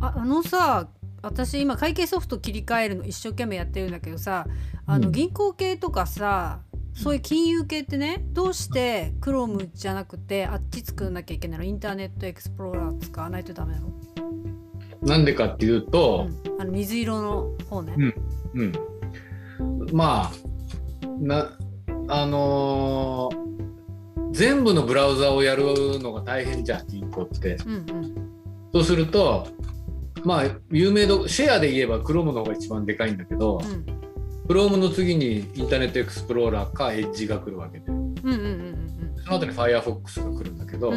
ああのさ私今会計ソフト切り替えるの一生懸命やってるんだけどさあのうん。銀行系とかさ、そういう金融系ってねどうして Chrome じゃなくてあっち作んなきゃいけないの？インターネットエクスプローラー使わないとダメなの,、なんでかっていううと、ん、あの水色の方ね、うん。まあなあのー全部のブラウザをやるのが大変じゃん銀行って。うんうん。そうするとまあ有名度シェアで言えば Chrome の方が一番でかいんだけど、うん。Chrome の次にインターネットエクスプローラーか Edge が来るわけで。その後に Firefox が来るんだけど、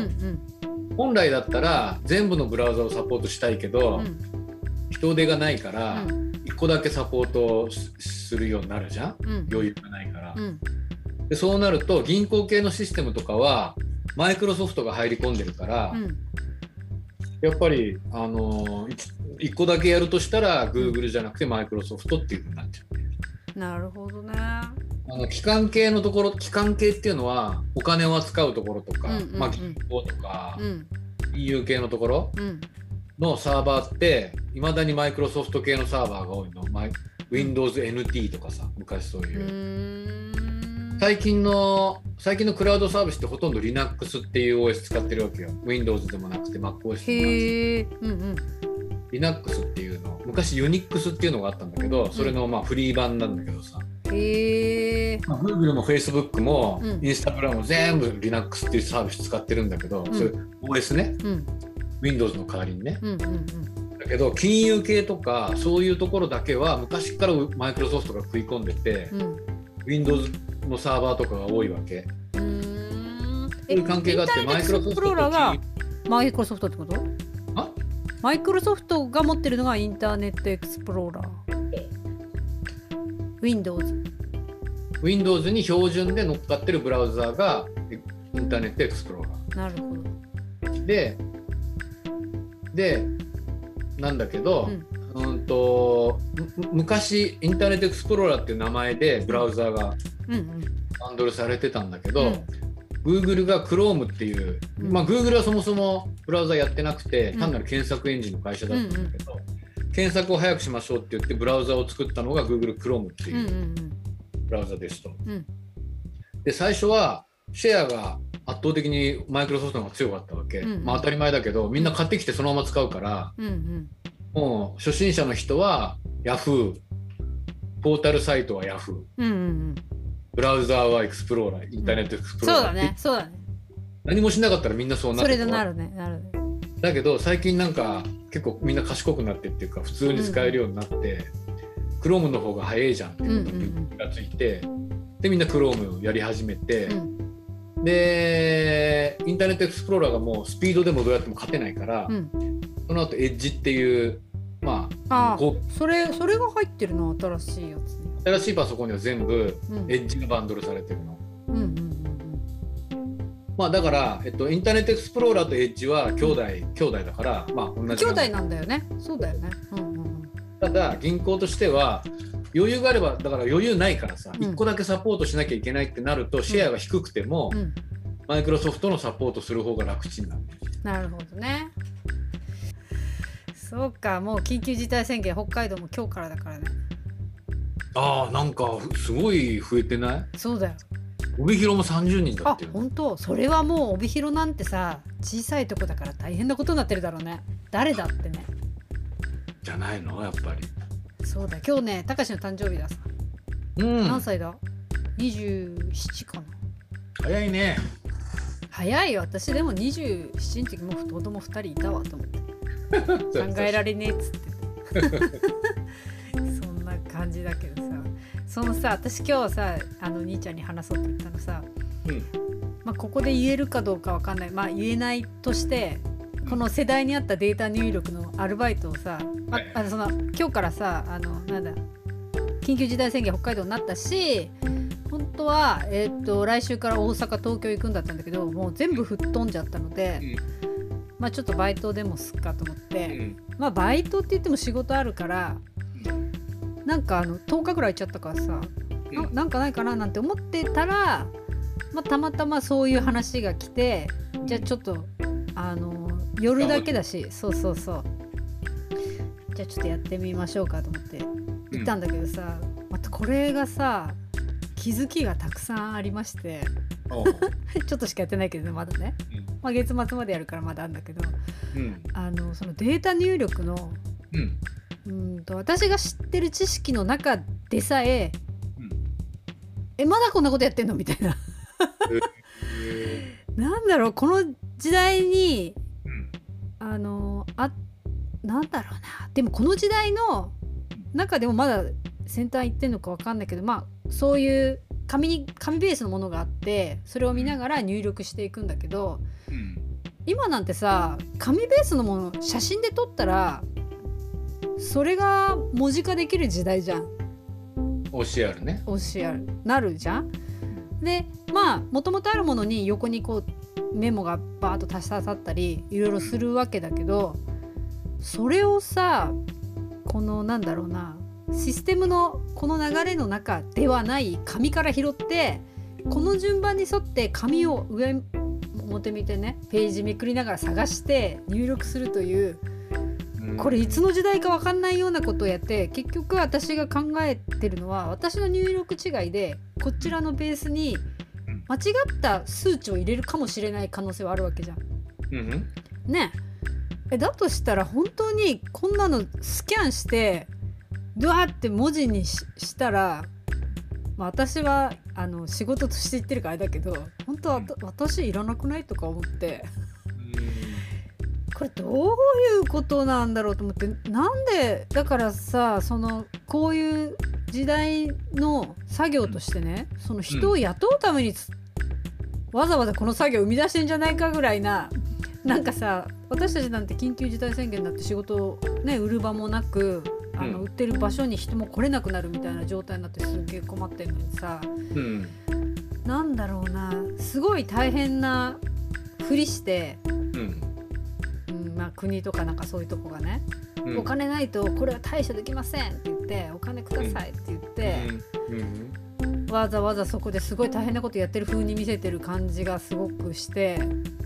本来だったら全部のブラウザをサポートしたいけど、うん。人手がないからうん。1個だけサポートしするようになるじゃん？うん。余裕がないから。うん。でそうなると銀行系のシステムとかはマイクロソフトが入り込んでるから、うんやっぱり、あの1個だけやるとしたら Google じゃなくてマイクロソフトっていうふうになっちゃう。なるほどね。あの機関系のところ機関系っていうのはお金を扱うところとか、うんうんうん。まあ、銀行とかうん。金融系のところうん。のサーバーっていまだにマイクロソフト系のサーバーが多いの。マイ Windows NT とかさ昔そうう。いう、ーん最近の最近のクラウドサービスってほとんど Linux っていう OS 使ってるわけよ。Windows でもなくて MacOS でもなくて。うんうん Linux っていうの昔 Unix っていうのがあったんだけどそれのまあフリー版なんだけどさ、へえまあ、Google も Facebook もうん。Instagram も全部 Linux っていうサービス使ってるんだけど、ん。それ OS ね。うん。Windows の代わりにね。うんうんうん。だけど金融系とかそういうところだけは昔からマイクロソフトが食い込んでて、うん Windows のサーバーとかが多いわけ。うーん。そういう関係があってインターネットエクローラーがマイクロソフトってこと？あ？マイクロソフトが持ってるのがインターネットエクスプローラー Windows Windows に標準で乗っかってるブラウザーがインターネットエクスプローラなるほど。ーででなんだけど、うんうんとむ昔インターネットエクスプローラーっていう名前でブラウザーがハンドルされてたんだけど、うん。Google が Chrome っていう、うん。まあ Google はそもそもブラウザやってなくてうん。単なる検索エンジンの会社だったんだけど、検索を早くしましょうって言ってブラウザを作ったのが Google Chrome っていうブラウザですと。うん。で最初はシェアが圧倒的にマイクロソフトの方が強かったわけ、まあ当たり前だけどみんな買ってきてそのまま使うからもう初心者の人は Yahoo ポータルサイトは Yahoo うんうんうん。ブラウザーはエクスプローラーインターネットエクスプローラー、そうだねそうだね。何もしなかったらみんなそうなそってたれでなるねなる。ねだけど最近なんか結構みんな賢くなってっていうか普通に使えるようになって、Chrome の方が早いじゃんっていうことに気がついて、でみんな Chrome をやり始めて、うん。でインターネットエクスプローラーがもうスピードでもどうやっても勝てないから、うんその後エッジっていうまああそれそれが入ってるの？新しいやつね新しいパソコンには全部うん。エッジがバンドルされてるの。うんうんうんまあだから、えっと、インターネットエクスプローラーとエッジは兄弟、兄弟だから、まあ同じ兄弟なんだよね。そうだよね。うんうんうん。ただ銀行としては余裕があればだから余裕ないからさ、うん。1個だけサポートしなきゃいけないってなるとシェアが低くても、うん。マイクロソフトのサポートする方が楽ちんなんだよなるほどねそうかもう緊急事態宣言北海道も今日からだからね。あーなんかすごい増えてない？そうだよ。帯広も30人だあってよ本当？それはもう帯広なんてさ小さいとこだから大変なことになってるだろうね。誰だってね。じゃないの？やっぱり。そうだ。今日ねたかしの誕生日ださ、うん。何歳だ？27かな。早いね。早いよ。私でも27の時もう子供2人いたわと思って考えられねえっつって。そんな感じだけどさ。そのさ私今日さあの兄ちゃんに話そうと言ったのさ、うん。まあ、ここで言えるかどうかわかんない。まあ言えないとしてこの世代に合ったデータ入力のアルバイトをさあはい。あのその今日からさあのなんだ緊急事態宣言北海道になったし本当は、えー、と来週から大阪東京行くんだったんだけどもう全部吹っ飛んじゃったので、まあちょっとバイトでもすっかと思って、うん。まあバイトって言っても仕事あるからなんかあの10日ぐらい行っちゃったからさ、なうん。なんかないかななんて思ってたら、まあ、たまたまそういう話が来てじゃあちょっとあの夜だけだしそうそうそう。じゃあちょっとやってみましょうかと思って行ったんだけどさ、またこれがさ気づきがたくさんありまして ちょっとしかやってないけどねまだね、まあ、月末までやるからまだあるんだけど、うん、あのそのデータ入力の、うん、うんと私が知ってる知識の中でさえ、うん、えまだこんなことやってんのみたいな。なんだろうこの時代に、うん、あのあなんだろうな。でもこの時代の中でもまだ先端行ってんのか分かんないけどまあそういう紙に紙ベースのものがあってそれを見ながら入力していくんだけど、うん、今なんてさ紙ベースのもの写真で撮ったらそれが文字化できる時代じゃん。OCR ね。OCR なるじゃん。でまあもともとあるものに横にこうメモがバーッと足し刺さったりいろいろするわけだけどそれをさこのなんだろうなシステムのこの流れの中ではない紙から拾ってこの順番に沿って紙を上表見てねページめくりながら探して入力するというこれいつの時代か分かんないようなことをやって結局私が考えてるのは私の入力違いでこちらのベースに間違った数値を入れるかもしれない可能性はあるわけじゃん。うん、ね。えだとしたら本当にこんなのスキャンしてドワーって文字にしたら、まあ、私はあの仕事として言ってるからあれだけど本当は私いらなくないとか思って。これどういうことなんだろうと思ってなんでだからさそのこういう時代の作業としてねその人を雇うために、わざわざこの作業を生み出してんじゃないかぐらいななんかさ私たちなんて緊急事態宣言になって仕事をね売る場もなくあの、売ってる場所に人も来れなくなるみたいな状態になってすげえ困ってるのにさ、うん、なんだろうな。すごい大変なふりして、うん、うん、まあ、国とかなんかそういうとこがね、うん、お金ないとこれは対処できませんって言ってお金くださいって言って。わざわざそこですごい大変なことやってる風に見せてる感じがすごくして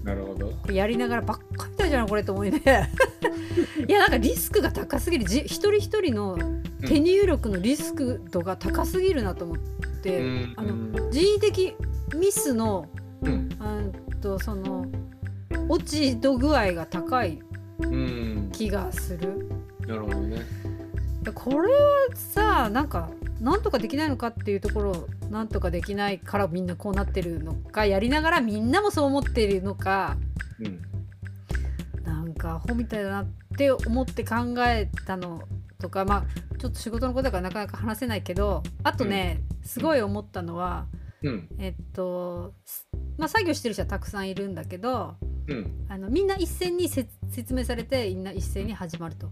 なるほど。やりながらばっかりだじゃんこれと思いね。いやなんかリスクが高すぎる。じ一人一人の手入力のリスク度が高すぎるなと思って、うん、あの人為的ミスの、うん、あとその落ち度具合が高い気がする。うん、なるほどねこれはさなんかなんとかできないのかっていうところなんとかできないからみんなこうなってるのかやりながらみんなもそう思ってるのか、うん、なんかアホみたいだなって思って考えたのとかまあちょっと仕事のことだからなかなか話せないけどあとね、うん、すごい思ったのは、うん、えっとまあ作業してる人はたくさんいるんだけど、うん、あのみんな一斉に説明されてみんな一斉に始まると。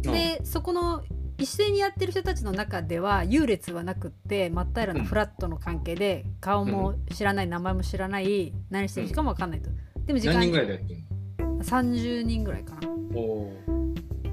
でそこの一斉にやってる人たちの中では優劣はなくって真っ平らなフラットの関係で、顔も知らない、名前も知らない何してる人かも分かんないと。でも時間何人ぐらいでやってるの ?30 人ぐらいかな。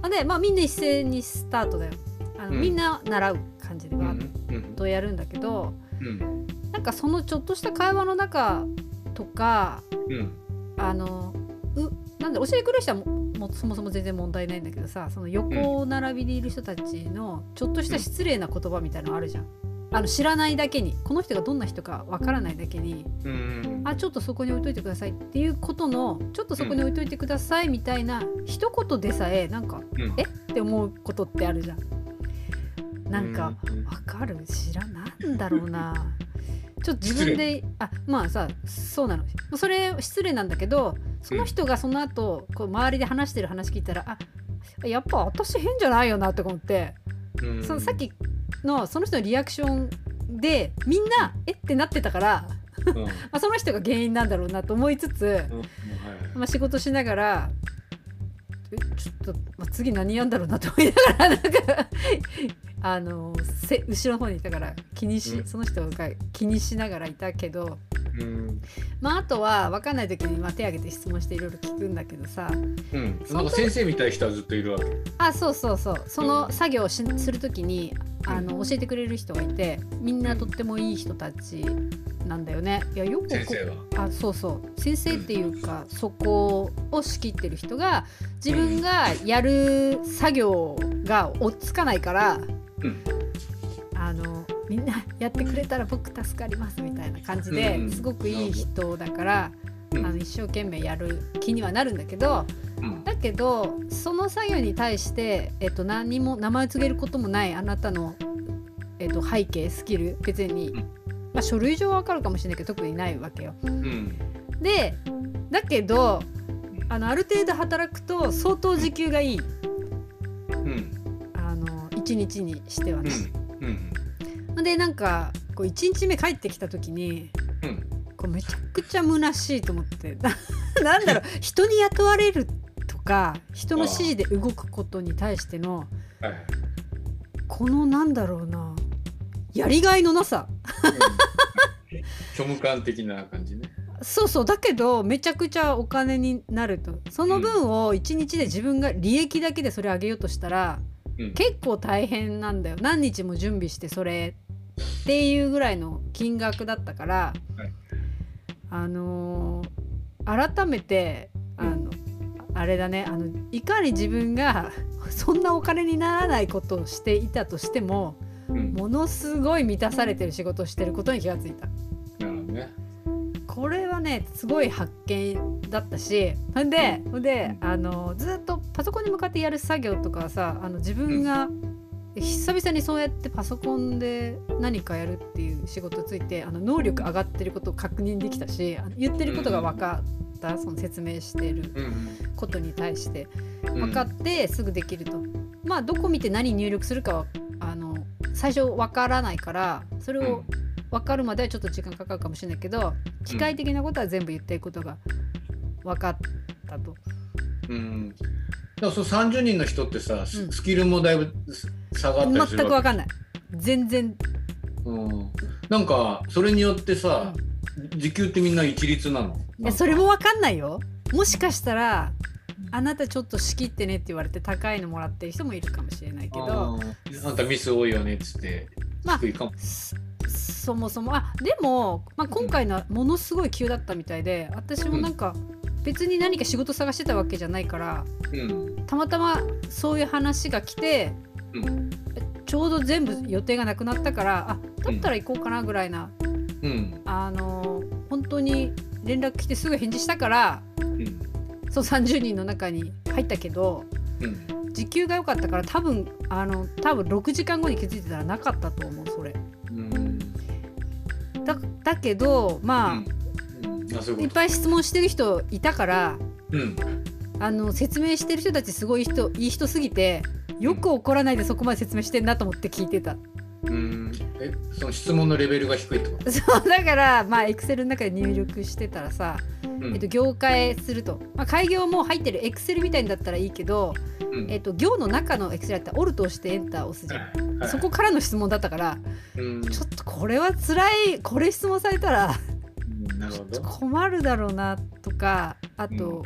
あでまあみんな一斉にスタートだよ。あの、うん、みんな習う感じでわっとやる。んだけど、うん、なん。かそのちょっとした会話の中とか、うん、あのうなんで教えてくれる人はもそもそも全然問題ないんだけどさその横並びでいる人たちのちょっとした失礼な言葉みたいなのあるじゃん。あの知らないだけにこの人がどんな人かわからないだけに、うん、あちょっとそこに置いといてくださいっていうことのちょっとそこに置いといてくださいみたいな、うん、一言でさえなんか、うん、え？って思うことってあるじゃん。なんかわかる？知らなんだろうな。ちょっと自分であまあさそうなの。それ失礼なんだけどその人がその後こう周りで話してる話聞いたらあやっぱ私変じゃないよなって思って、うん、そのさっきのその人のリアクションでみんなえってなってたから、うん、まあその人が原因なんだろうなと思いつつ、うん。はい、まあ、仕事しながらちょっと、まあ、次何やんだろうなと思いながらなんかあのせ後ろの方にいたから気にし、うん、その人が気にしながらいたけど、うん、まああとは分かんない時にまあ手挙げて質問していろいろ聞くんだけどさ、うん、なんか先生みたい人はずっといるわけ。あそうそうそう。その作業をしする時にあの教えてくれる人がいてみんなとってもいい人たちなんだよね。いやよく。あそうそう。先生っていうか、そこを仕切ってる人が自分がやる作業が追っつかないから、うん。あのみんなやってくれたら僕助かりますみたいな感じで、うんすごくいい人だから、うん。あの一生懸命やる気にはなるんだけどうん。だけどその作業に対して、えっと、何も名前を告げることもないあなたの、えっと、背景スキル別に、うん。まあ、書類上はわかるかもしれないけど特にないわけよ。うん。でだけどあのある程度働くと相当時給がいい。うん1日にしてはうんね。うん。でなんかこう1日目帰ってきた時にうん。こうめちゃくちゃ虚しいと思って。な なんだろう人に雇われるとか人の指示で動くことに対してのはいこのなんだろうなやりがいのなさ。虚無感的な感じね。そうそうだけどめちゃくちゃお金になると。その分を1日で自分が利益だけでそれ上げようとしたらうん結構大変なんだよ。何日も準備してそれっていうぐらいの金額だったから、はい。あのー改めてあのあれだね。あのいかに自分が そんなお金にならないことをしていたとしてもうん。ものすごい満たされてる仕事をしてることに気がついた。これはねすごい発見だったしほんでほんであのずっとパソコンに向かってやる作業とかはさあの自分が久々にそうやってパソコンで何かやるっていう仕事についてあの能力上がってることを確認できたし言ってることが分かったその説明してるうん。ことに対してうん。分かってすぐできると。まあどこ見て何入力するかはあの最初分からないからそれを分かるまではちょっと時間かかるかもしれないけど機械的なことは全部言ってることが分かったと。うん。だからその30人の人ってさ、スキルもだいぶ差があった全りするわけく分かんない。全然、うん、なんかそれによってさ、時給ってみんな一律なの？いやそれも分かんないよ。もしかしたらあなたちょっと仕切ってねって言われて高いのもらってる人もいるかもしれないけど。あんたミス多いよねっつってまあ低いかも、そそもそも。あでも、まあ、今回のはものすごい急だったみたいで私もなんか別に何か仕事探してたわけじゃないからうん。たまたまそういう話が来てうん。ちょうど全部予定がなくなったからあだったら行こうかなぐらいな、うん。あの本当に連絡来てすぐ返事したからうんそう30人の中に入ったけどうん。時給が良かったから多分あの多分6時間後に気づいてたらなかったと思うそれ。うん。だだけどまあ、うん。あそういいうっぱい質問してる人いたからうん。あの説明してる人たちすごい人いい人すぎてよく怒らないでそこまで説明してんなと思って聞いてたうん。えその質問のレベルが低いってこと？そうだからまあエクセルの中で入力してたらさ、うん。えっと、業界すると、まあ、開業も入ってるエクセルみたいんだったらいいけど、うん。えっと、行の中のエクセルだったらオルトを押してエンターを押すじゃん、はいそこからの質問だったからうん。ちょっとこれは辛いこれ質問されたらうんなるほど。困るだろうなとかあと、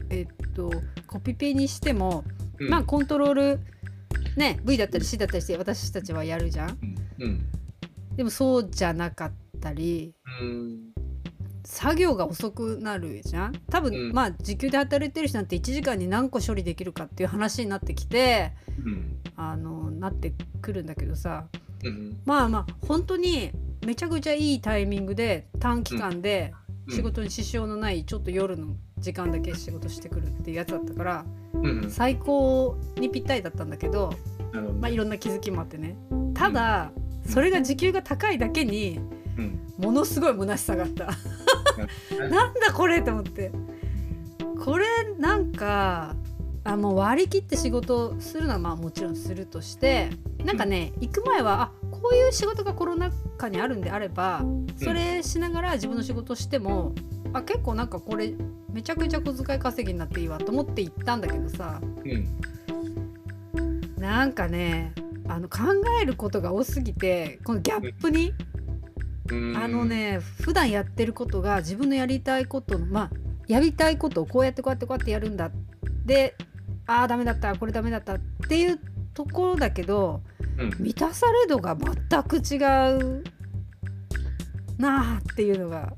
うん。えっとコピペにしても、うん。まあコントロールね V だったり C だったりして私たちはやるじゃん。うん。うん。でもそうじゃなかったりうん。作業が遅くなるじゃん。多分、うん。まあ時給で働いてる人なんて1時間に何個処理できるかっていう話になってきてうん。あのなってくるんだけどさ。うん。まあまあ本当にめちゃくちゃいいタイミングで短期間でうん。仕事に支障のないちょっと夜の時間だけ仕事してくるっていうやつだったからうん最高にぴったりだったんだけど、まあ、いろんな気づきもあってね。ただそれが時給が高いだけにうん。ものすごい虚しさがあった。な んだこれと思って。これなんかあもう割り切って仕事するのはまあもちろんするとしてなんかね行く前はあこういう仕事がコロナ禍にあるんであればそれしながら自分の仕事してもあ結構なんかこれめちゃくちゃ小遣い稼ぎになっていいわと思って行ったんだけどさ。うんなんかねあの考えることが多すぎてこのギャップにうん。あのね普段やってることが自分のやりたいことのまあやりたいことをこうやってこうやってこうやってやるんだでああダメだったこれダメだったっていうところだけどうん。満たされ度が全く違うなあっていうのが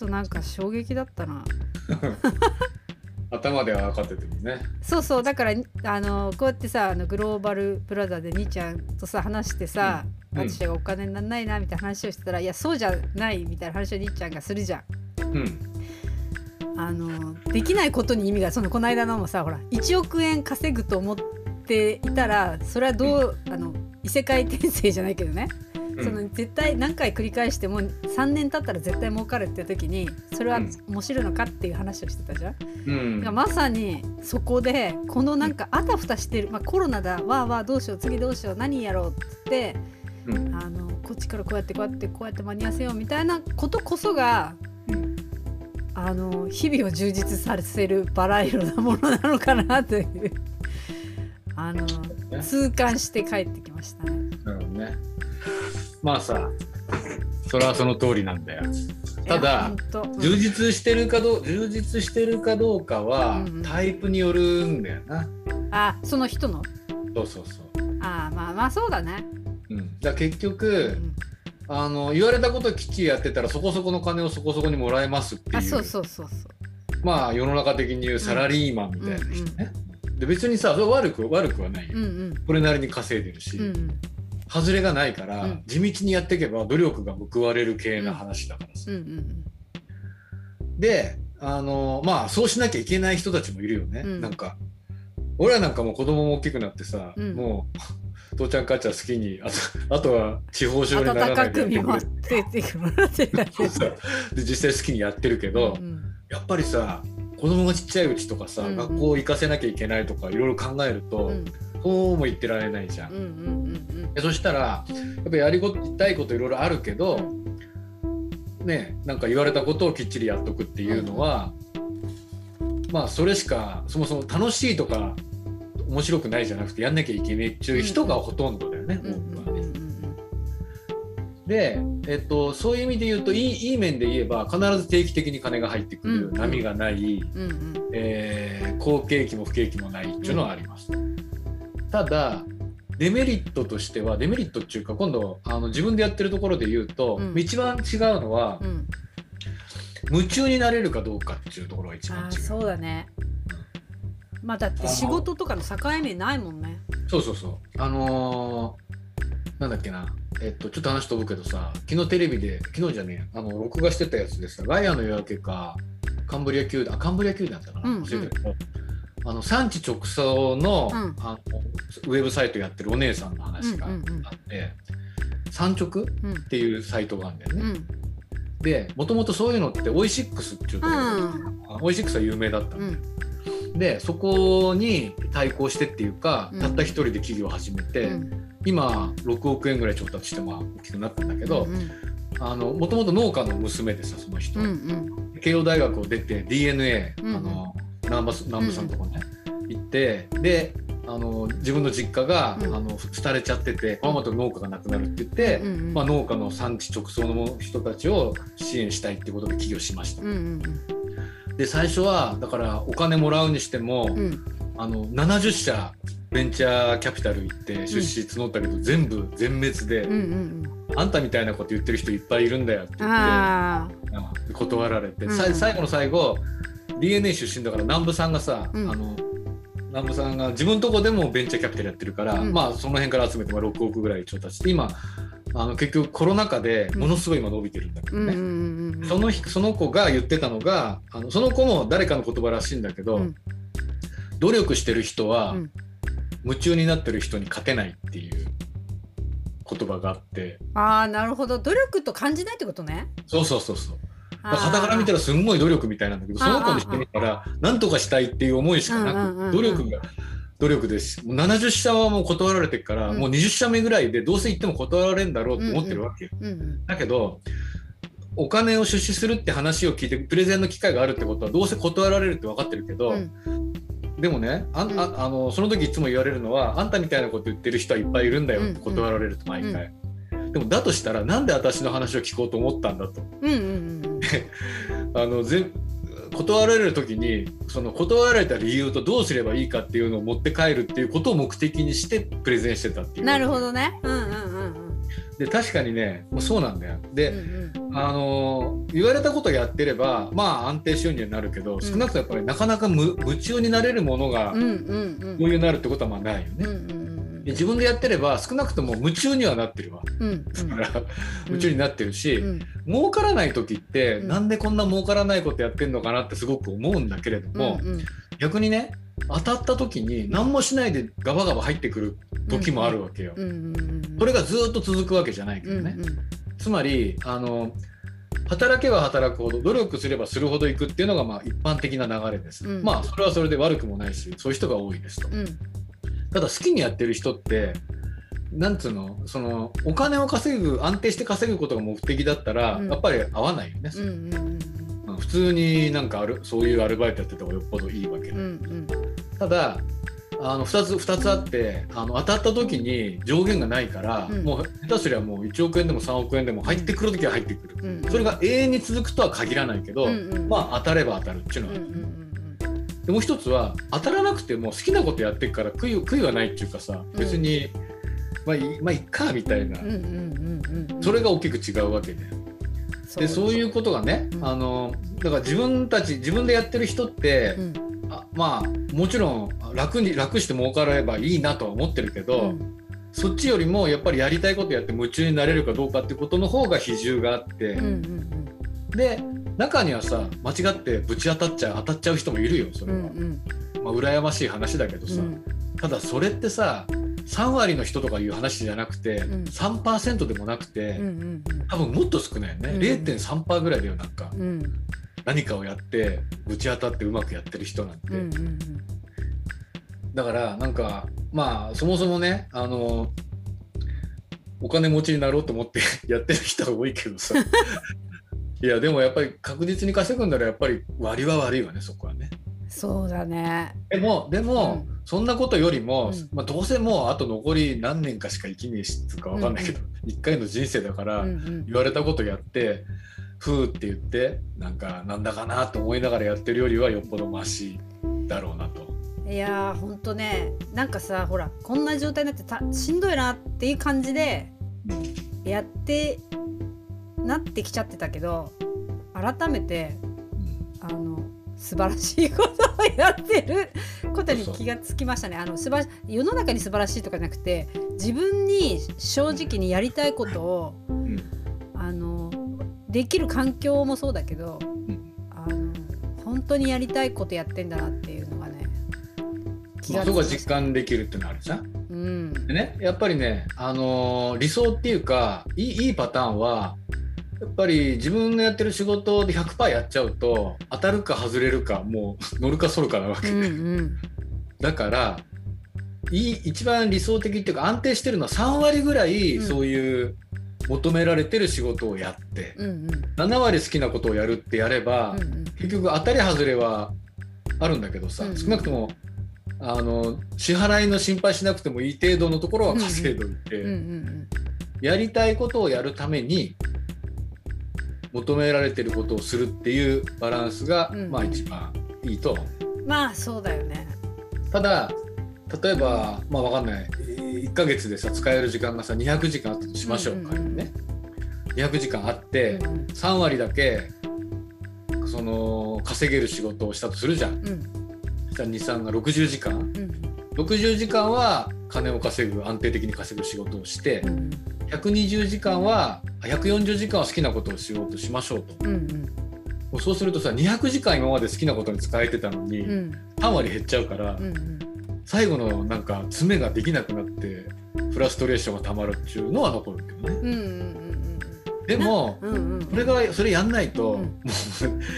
となんか衝撃だったな。頭では分かっててもね。そうそうだからあのこうやってさあのグローバルブラザーで兄ちゃんとさ話してさ、うん、私がお金になんないなみたいな話をしてたら、いやそうじゃないみたいな話を兄ちゃんがするじゃん。うん。あのできないことに意味がそのこの間のもさほら1億円稼ぐと思っていたらそれはどうあの異世界転生じゃないけどねその絶対何回繰り返しても3年経ったら絶対儲かるっていう時にそれは面白いのかっていう話をしてたじゃん。うん、まさにそこでこのなんかあたふたしてる、まあ、コロナだわーわーどうしよう次どうしよう何やろうって、うん、あのこっちからこうやってこうやってこうやって間に合わせようみたいなことこそが、うん、あの日々を充実させるバラ色なものなのかなというあの痛感して帰ってきましたね。まあさそれはその通りなんだよ。ただ、うん、充実してるかどう充実してるかどうかは、タイプによるんだよな。あその人の？そうそうそう。ああまあまあそうだね。うん。だ結局、うんあの言われたこときっちりやってたらそこそこの金をそこそこにもらえますっていう。あそうそうそうそう。まあ世の中的に言うサラリーマンみたいな人ね、うんうん、で別にさ悪く悪くはないよ、うんうん、これなりに稼いでるし、うんうん、外れがないから、うん、地道にやっていけば努力が報われる系な話だからさ。うん。うんうん、であのまあそうしなきゃいけない人たちもいるよね。うん、なんか俺らなんかもう子供も大きくなってさ、うん、もう父ちゃん母ちゃん好きにあとあとは地方症にならないでで実際好きにやってるけど、うんうん、やっぱりさ子供がちっちゃいうちとかさ、学校行かせなきゃいけないとかいろいろ考えると、うん、そうも言ってられないじゃん。うんうんうんそしたらやっぱやりたいこといろいろあるけど、ねなんか言われたことをきっちりやっとくっていうのは、まあそれしかそもそも楽しいとか面白くないじゃなくてやんなきゃいけないっていう人がほとんどだよね、多くはね。で、えっと、そういう意味で言うといいいい面で言えば必ず定期的に金が入ってくる、うん、波がない、うんうん、えー、好景気も不景気もないっていうのはあります。ただデメリットとしてはデメリットっていうか今度あの自分でやってるところで言うと、うん、一番違うのは、うん、夢中になれるかどうかっていうところが一番違う。そうだね。まあだって仕事とかの境目ないもんね。そうそうそう。あのー、なんだっけな。えっとちょっと話飛ぶけどさ昨日テレビで昨日じゃねえあの録画してたやつでさガイアの夜明けかカンブリア宮殿あカンブリア宮殿だったかな、うんうん、教えてあの産地直送のうん、あのウェブサイトやってるお姉さんの話があって、産直っていうサイトがあるんだよね。うん、でもともとそういうのってオイシックスっていうところ、うん、オイシックスは有名だったんだよ。でそこに対抗してっていうか、たった一人で企業を始めて、今6億円ぐらい調達してまあ大きくなったんだけど、もともと農家の娘でさその人、うんうん、慶応大学を出て DNA、うんうん、あの南部南部さんのとこね、うん、行ってであの自分の実家が、うん、あの廃れちゃっててこのまま農家がなくなるって言って、うんうん、まあ、農家の産地直送の人たちを支援したいってことで起業しました。うんうん、で最初はだからお金もらうにしても、うん、あの70社ベンチャーキャピタル行って出資募ったけど、全部全滅で、うんうんうん、あんたみたいなこと言ってる人いっぱいいるんだよって言って断られて、最後の最後 DNA 出身だから南部さんがさ、うん、あの南部さんが自分のとこでもベンチャーキャピタルやってるから、うん、まあその辺から集めて6億ぐらい調達して今あの結局コロナ禍でものすごい今伸びてるんだけどね、そのその子が言ってたのがあのその子も誰かの言葉らしいんだけど、うん、努力してる人は、夢中になってる人に勝てないっていう言葉があって。ああなるほど。努力と感じないってことね。そうそうそうそうはたから見たらすんごい努力みたいなんだけどその子にしてみたら何とかしたいっていう思いしかなく努力が努力です。もう70社はもう断られてるから、もう20社目ぐらいでどうせ行っても断られるんだろうと思ってるわけよ。だけどお金を出資するって話を聞いてプレゼンの機会があるってことはどうせ断られるって分かってるけど、でもねあああのその時いつも言われるのはあんたみたいなこと言ってる人はいっぱいいるんだよって断られると毎回。でもだとしたらなんで私の話を聞こうと思ったんだと。うんうんうん あのぜ断られる時にその断られた理由とどうすればいいかっていうのを持って帰るっていうことを目的にしてプレゼンしてたっていう。なるほどね。うんうんうんで確かにねもうそうなんだよ。うで、ん。あの言われたことやってればまあ安定収入になるけど、ん。少なくともやっぱりなかなか無夢中になれるものがうんうんうん。こういうなるってことはまあないよね、うんうんで自分でやってれば少なくとも夢中にはなってるわ。うん。うん。だから夢中になってるし、うん。儲からない時って、うん。なんでこんな儲からないことやってんのかなってすごく思うんだけれども、うんうん。逆にね当たった時に何もしないでガバガバ入ってくる時もあるわけよ。うんうんうんそれがずっと続くわけじゃないけどね。つまりあの働けば働くほど努力すればするほどいくっていうのがまあ一般的な流れです。うん。まあそれはそれで悪くもないしそういう人が多いですと。うんただ好きにやってる人ってなんつうの？そのお金を稼ぐ安定して稼ぐことが目的だったら、うん。やっぱり合わないよね。うんうん普通になんかあるそういうアルバイトやってた方がよっぽどいいわけで、うんうん。ただあの2つ二つあってあの当たった時に上限がないから、うん。もう下手すりゃもう1億円でも3億円でも入ってくる時は入ってくる、うんそれが永遠に続くとは限らないけど、うんうん。まあ当たれば当たるっていうのは、うんうんうんでもう一つは当たらなくても好きなことやってるから悔い悔いはないっていうかさうん。別に、まあいいまあいっかみたいな、それが大きく違うわけで。でそういうことがね、うん。あのだから自分たち自分でやってる人って、うん。あまあもちろん楽に楽して儲かればいいなとは思ってるけど、うん。そっちよりもやっぱりやりたいことやって夢中になれるかどうかってことの方が比重があって、で中にはさ間違ってぶち当たっちゃう当たっちゃう人もいるよそれは、うんうん。まあ羨ましい話だけどさ、うん。ただそれってさ3割の人とかいう話じゃなくて、うん。3%でもなくて、うんうん多分もっと少ないよね、うん0.3%ぐらいだよなんか、うん。何かをやってぶち当たってうまくやってる人なんて、うんうんだからなんかまあそもそもねあのお金持ちになろうと思って やってる人が多いけどさ いやでもやっぱり確実に稼ぐんならやっぱり割は悪いわねそこはね。そうだね。でもでも、うそんなことよりも、うん。まあ、どうせもうあと残り何年かしか生きねえしつうかわかんないけど、一回の人生だから、うんうん。言われたことやってふーって言ってなんかなんだかなと思いながらやってるよりはよっぽどマシだろうなと。いやーほんとねなんかさほらこんな状態になってたしんどいなっていう感じでやってなってきちゃってたけど改めてあの素晴らしいことをやってることに気がつきましたね。あの素晴ら世の中に素晴らしいとかじゃなくて自分に正直にやりたいことをうん。あのできる環境もそうだけどうん。あの本当にやりたいことやってんだなっていうのがね気まあ、がつきました。そこが実感できるっていうのがあるじゃん。うん。でねやっぱりね、あのー理想っていうかいいいいパターンはやっぱり自分のやってる仕事で100%やっちゃうと当たるか外れるかもう 乗るか反るかなわけ。うんで、うん。だからいい一番理想的っていうか安定してるのは3割ぐらいうん。そういう求められてる仕事をやって、うんうん。7割好きなことをやるってやれば、うんうん。結局当たり外れはあるんだけどさ、うん少なくともあの支払いの心配しなくてもいい程度のところは稼いどいて、うんうん。やりたいことをやるために求められてることをするっていうバランスが、うん。まあ一番いいと。思う。うんまあそうだよね。ただ例えばまあわかんない。1ヶ月でさ使える時間がさ200時間あったとしましょう。仮にね。200時間あってうんうん。3割だけその稼げる仕事をしたとするじゃん。うん。そしたら23が60時間。うん。60時間は金を稼ぐ安定的に稼ぐ仕事をしてうん120時間はあ140時間は好きなことをしようとしましょうと。うんうん。そうするとさ200時間今まで好きなことに使えてたのに、うん。3割減っちゃうから、うんうん。最後のなんか詰めができなくなってフラストレーションがたまるっていうのは残るけどね。うんうんでもうんうんうん。それがそれやんないと、うんもう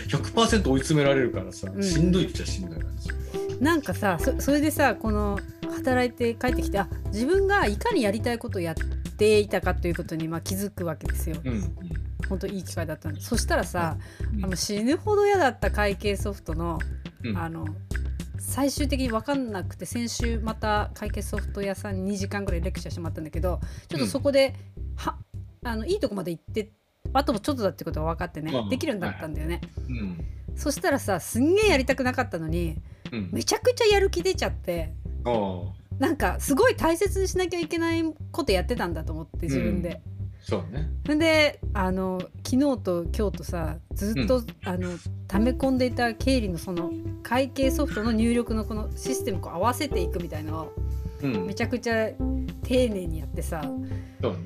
100%追い詰められるからさ、うんしんどいっちゃしんどいからですよなんかさそそれでさこの働いて帰ってきてあ自分がいかにやりたいことをやっていたかということにまあ気づくわけですよ。うん。うん本当いい機会だったんで。そしたらさ、うん。あの死ぬほど嫌だった会計ソフトの,、うん。あの最終的に分かんなくて先週また会計ソフト屋さんに2時間ぐらいレクチャーしてもらったんだけどちょっとそこで、はあのいいとこまで行ってあともちょっとだってことが分かってね、うんできるようになったんだよね。うん。そしたらさすんげえやりたくなかったのにうん。めちゃくちゃやる気出ちゃって。なんかすごい大切にしなきゃいけないことやってたんだと思って自分で、そうね。であの昨日と今日とさずっと、あの溜め込んでいた経理のその会計ソフトの入力のこのシステムこう合わせていくみたいなのをうん。めちゃくちゃ丁寧にやってさそうね。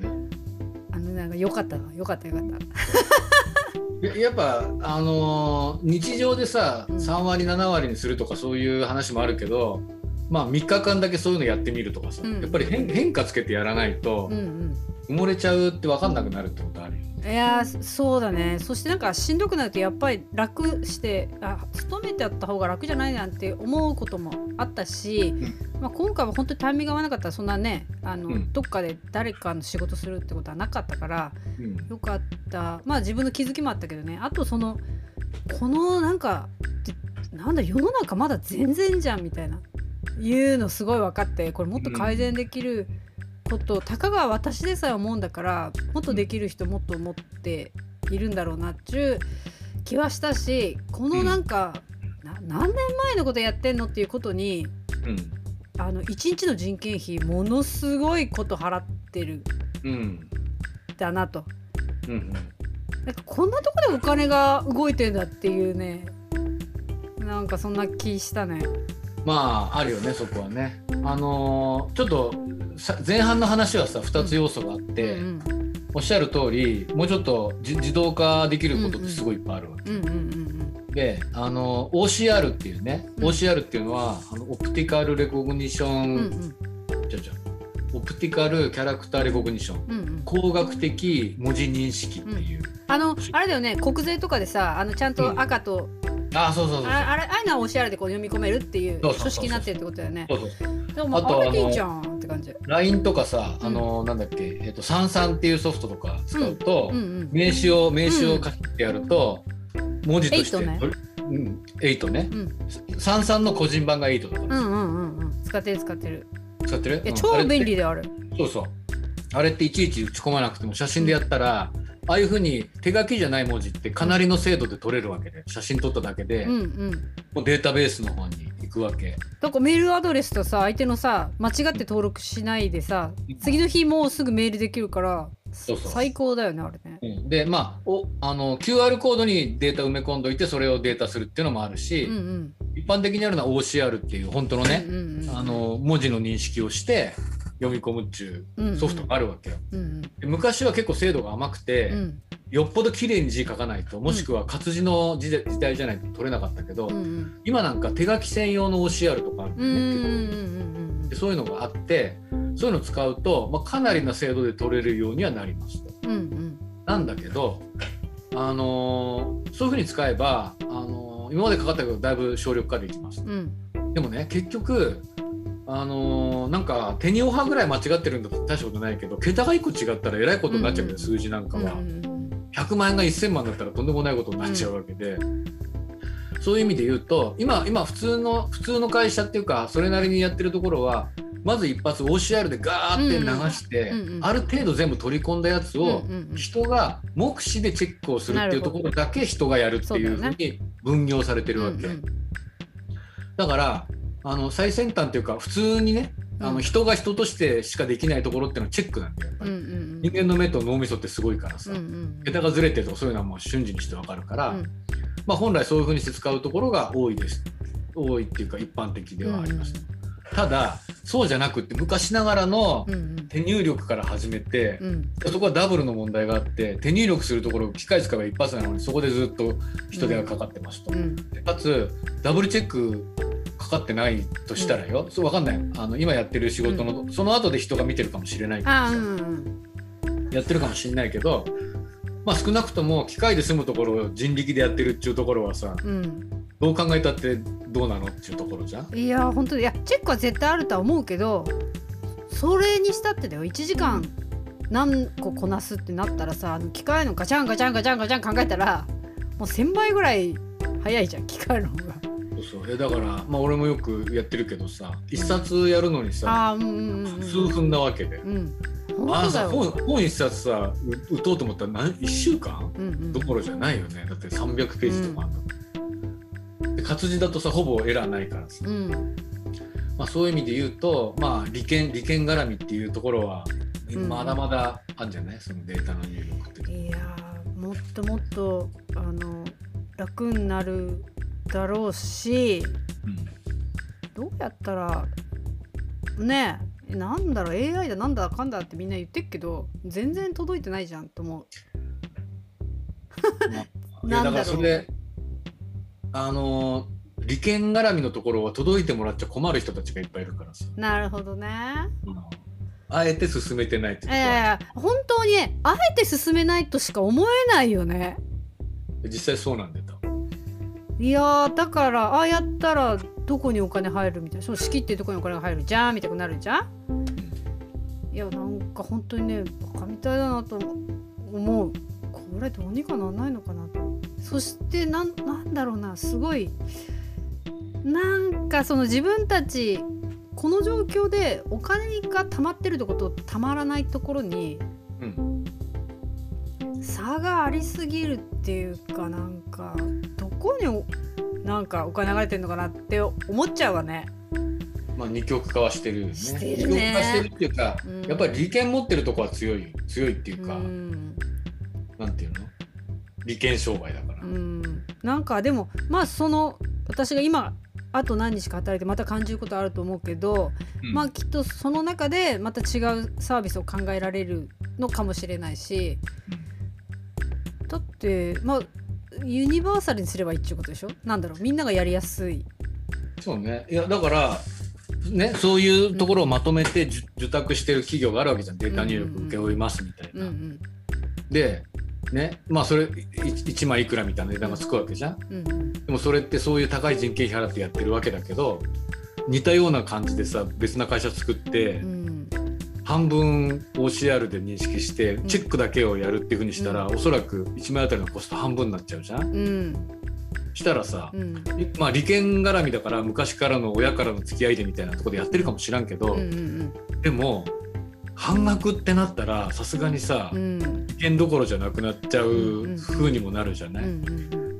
あのなんかよかったなよかったよかった。ややっぱあのー日常でさうん。3割7割にするとかそういう話もあるけどまあ3日間だけそういうのやってみるとかさ、うん。やっぱり変変化つけてやらないとうんうん。埋もれちゃうって分かんなくなるってことあるよね。いやーそうだね。そしてなんかしんどくなるとやっぱり楽してあ勤めてやった方が楽じゃないなんて思うこともあったし、まあ、今回は本当にタイミングが合わなかったらそんなねあの、うん。どっかで誰かの仕事するってことはなかったからうん。よかった。まあ自分の気づきもあったけどね。あとそのこのなんかでなんだ世の中まだ全然じゃんみたいないうのすごい分かってこれもっと改善できること、たかが私でさえ思うんだからもっとできる人もっと思っているんだろうなっちゅう気はしたしこのなんか、な何年前のことやってんのっていうことにうん。あの1日の人件費ものすごいこと払ってる。うん。だなと。うん。なんかこんなとこでお金が動いてんだっていうねなんかそんな気したね。まああるよねそこはね。あのーちょっとさ前半の話はさ2つ要素があって、うんおっしゃる通りもうちょっとじ自動化できることってすごいいっぱいあるわけ。うんうんうんであの OCR っていうね、うん OCR っていうのはあのオプティカルレコグニション、うんうんうん。じゃじゃオプティカルキャラクターレコグニションうんうん。光学的文字認識っていう、あのあれだよね国税とかでさあのちゃんと赤と、あそうそうそうそう。ああれああいうのは OCR でこう読み込めるっていう書式になってるってことだよね。そうそうでもあとあれでいいじゃんって感じ。LINE とかさあの、なんだっけ、えっとサンサンっていうソフトとか使うと、名詞を名詞を書きってやると、文字として8ねうん、8ね、うん。サンサンの個人版が8とか、うんうんうんうん。使ってる使ってる。使ってる？いやうん超便利である。そうそう。あれっていちいち打ち込まなくても写真でやったら、ああいうふうに手書きじゃない文字ってかなりの精度で取れるわけで写真撮っただけで、うんうん。もうデータベースの方に行くわけ。だからメールアドレスとさ相手のさ間違って登録しないでさ次の日もうすぐメールできるからそうそう最高だよねあれね。うんでまあおあの QR コードにデータ埋め込んどいてそれをデータするっていうのもあるし、うんうん一般的にあるのは OCR っていう本当のね、うんうんうんあの文字の認識をして読み込むっていううんうん。ソフトがあるわけよ。うんで昔は結構精度が甘くて、うん。よっぽど綺麗に字書かないともしくは活字の字で時代じゃないと取れなかったけど、うんうん。今なんか手書き専用の OCR とかあるんだうんうんよね、うんでそういうのがあってそういうのを使うと、まあ、かなりな精度で取れるようにはなりますと。うんうん。なんだけど、あのーそういうふうに使えば、あのー今までかかったけどだいぶ省力化できます。うん。でもね結局あのーなんか手にオハぐらい間違ってるんだと大したことないけど桁が1個違ったらえらいことになっちゃうけど、うん数字なんかは、うんうん100万円が1000万だったらとんでもないことになっちゃうわけで、そういう意味で言うと今今普通の普通の会社っていうかそれなりにやってるところはまず一発 OCR でガーって流して、うんうんある程度全部取り込んだやつを、うんうんうん。人が目視でチェックをするっていうところだけ人がやるっていうふうに分業されてるわけ、うんうん。だからあの最先端っていうか普通にねあうん。の人が人としてしかできないところっていうのはチェックなんだよやっぱり、うんうん人間の目と脳みそってすごいからさ、うんうん桁がずれてるとかそういうのはもう瞬時にしてわかるから、うん。まあ、本来そういうふうにして使うところが多いです。多いっていうか一般的ではあります、ただそうじゃなくって昔ながらのうんうん。手入力から始めて、うん。そこはダブルの問題があって手入力するところ機械使えば一発なのにそこでずっと人手がかかってますと、うん。でかつダブルチェックかかってないとしたらよ、そう分かんない。あの今やってる仕事の、その後で人が見てるかもしれないけどさやってるかもしれないけど、まあ、少なくとも機械で済むところを人力でやってるっていうところはさうんどう考えたってどうなのっていうところじゃん？いや本当にいやチェックは絶対あるとは思うけどそれにしたってだよ1時間何個こなすってなったらさ機械のガチャンガチャンガチャンガチャン考えたらもう1,000倍ぐらい早いじゃん機械の方が。そうそうえだから、まあ、俺もよくやってるけどさ一冊やるのにさ、数分なわけで。うんああさ本。本本一冊さう打とうと思ったら何1週間？うんうんどころじゃないよねだって300ページとかあるの、で活字だとさほぼエラーないからさ、うん。まあ、そういう意味で言うと、まあ、利権利権絡みっていうところはうん。まだまだあるんじゃない？そのデータの入力って。いやーもっともっとあの楽になるだろうしどうやったらねえなんだろう AI だなんだかんだってみんな言ってっけど全然届いてないじゃんと思う。うん、いやだからそれあの利権絡みのところは届いてもらっちゃ困る人たちがいっぱいいるからさ、なるほどね。うん。あえて進めてないっていことはやいや本当にねあえて進めないとしか思えないよね。実際そうなんだよ多分。いやーだからああやったらどこにお金入るみたいな。その式っていうところにお金が入るじゃんみたいになるじゃん。いやなんか本当にねバカみたいだなと思う。これどうにかならないのかなとそしてなんなんだろうなすごいなんかその自分たちこの状況でお金が貯まってるとこと貯まらないところにうん。差がありすぎるっていうかなんかどこにおなんかお金流れてんのかなって思っちゃうわね。まあ二極化はしてるよね。してるね。二極化してるっていうか、うん。やっぱり利権持ってるとこは強いよ強いっていううか、ん。なんていうの？利権商売だかなんかでもまあその私が今あと何日か働いてまた感じることあると思うけど、うん。まあきっとその中でまた違うサービスを考えられるのかもしれないしだってまあユニバーサルにすればいいっていうことでしょ？なんだろう？みんながやりやすい。そうね。いやだからねそういうところをまとめて受受託してる企業があるわけじゃん。データ入力請け負いますみたいな、うんうん。でね。まあそれ1枚いくらみたいな値段がつくわけじゃん。うんうん。でもそれってそういう高い人件費払ってやってるわけだけど似たような感じでさ別な会社作って、うん。半分 OCR で認識してん。チェックだけをやるっていうふうにしたら、うおそらく1枚あたりのコスト半分になっちゃうじゃん。うん。したらさ、うん。まあ利権絡みだから昔からの親からの付き合いでみたいなところでやってるかもしらんけど、うんうん。でも半額ってなったらさすがにさ、うん。利権どころじゃなくなっちゃう風にもなるじゃない、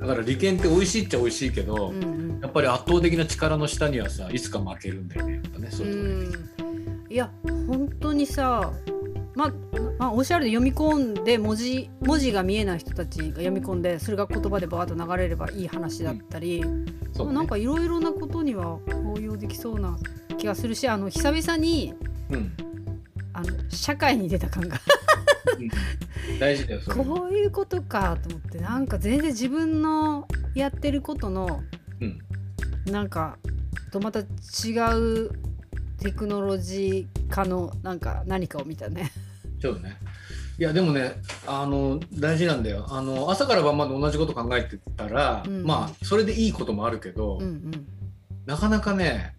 だから利権って美味しいっちゃ美味しいけど、うんうん。やっぱり圧倒的な力の下にはさいつか負けるんだよねやっぱねそういうとこうん。いや本当にさまあ、まあ、おしゃれで読み込んで文字文字が見えない人たちが読み込んでそれが言葉でバーッと流れればいい話だったり、そうね。なんかいろいろなことには応用できそうな気がするしあの久々にうんあの社会に出た感が。うん。大事だよそこういうことかと思ってなんか全然自分のやってることのうん。なんかとまた違うテクノロジー化のなんか何かを見たね。そうね。いやでもねあの大事なんだよ。あの朝から晩まで同じこと考えてたら、うん。まあそれでいいこともあるけど、うんうん。なかなかね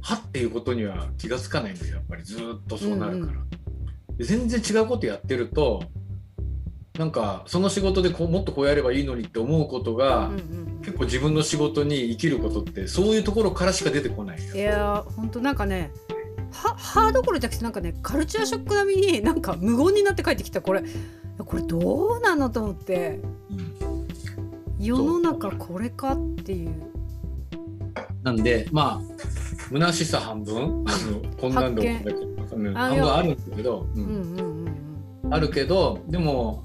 はっていうことには気がつかないんだよやっぱりずーっとそうなるから、うんで全然違うことやってるとなんかその仕事でこうもっとこうやればいいのにって思うことが、うんうん結構自分の仕事に生きることってそういうところからしか出てこないよ。いやーほんとなんかねは歯どころじゃなくてなんかねカルチャーショック並みになんか無言になって帰ってきたこれ。これどうなのと思って。うん。世の中これかっていう。なんでまあ虚しさ半分？あのこんなんでも半分あるんだけど、ううん。んうんうんあるけどでも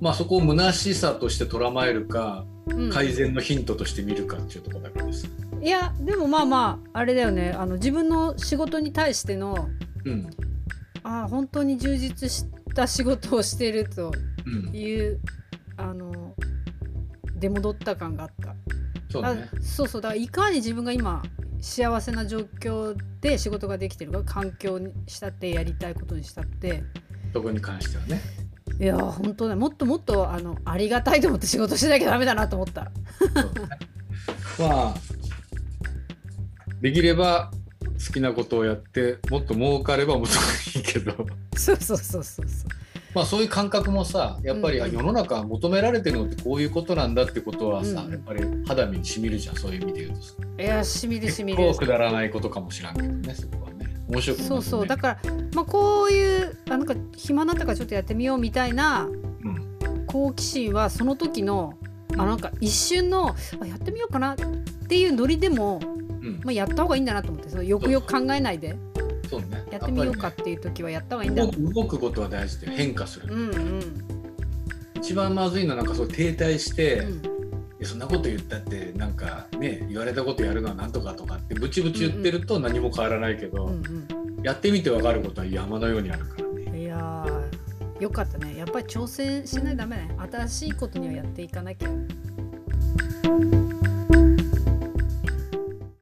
まあそこを虚しさとして捉まえるかうん。改善のヒントとして見るかっていうところだけです。いやでもまあまああれだよね。あの自分の仕事に対してのうん。あー本当に充実した仕事をしてるとうん、いうあの出戻った感があった。あそうね。そうそう。だからいかに自分が今幸せな状況で仕事ができてるか環境にしたってやりたいことにしたってそこに関してはね。いやー本当ねもっともっとあのありがたいと思って仕事しなきゃダメだなと思った。ねまあできれば好きなことをやってもっと儲かればもっといいけどそうそうそうそうそう。まあそういう感覚もさやっぱり、世の中求められてるのってこういうことなんだってことはさ、うん。やっぱり肌身にしみるじゃんそういう意味で言うとさ。いやしみるしみる。くだらないことかもしらんけどねそこはね。面白くねそうそう。だから、まあ、こういうあなんか暇になったからちょっとやってみようみたいなうん。好奇心はその時のあなんか一瞬のあやってみようかなっていうノリでも、うん。まあ、やった方がいいんだなと思ってそのよくよく考えないで。そうね。やってみようかやっっていう時はやった方がいいんだ。ね動くことは大事で変化する、うんうん。一番まずいのはなんかそう停滞して、いうん。やそんなこと言ったってなんかね言われたことやるのはなんとかとかってブチブチ言ってると何も変わらないけど、うんやってみて分かることは山のようにあるからね。うんいやーよかったね。やっぱり挑戦しないとダメね。新しいことにはやっていかなきゃ